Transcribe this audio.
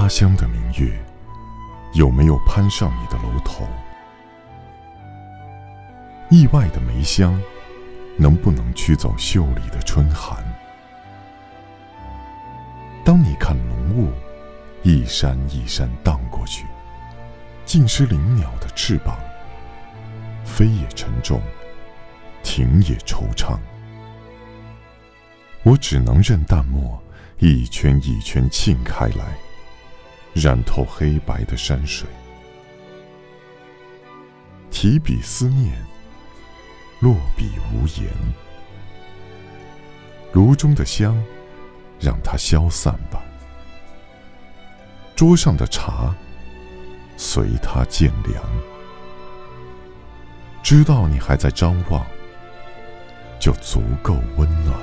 他乡的明月，有没有攀上你的楼头？意外的梅香，能不能驱走袖里的春寒？当你看浓雾，一山一山荡过去，尽是灵鸟的翅膀，飞也沉重，停也惆怅。我只能任淡墨一圈一圈沁开来，染透黑白的山水，提笔思念，落笔无言。炉中的香，让它消散吧；桌上的茶，随它渐凉。知道你还在张望，就足够温暖。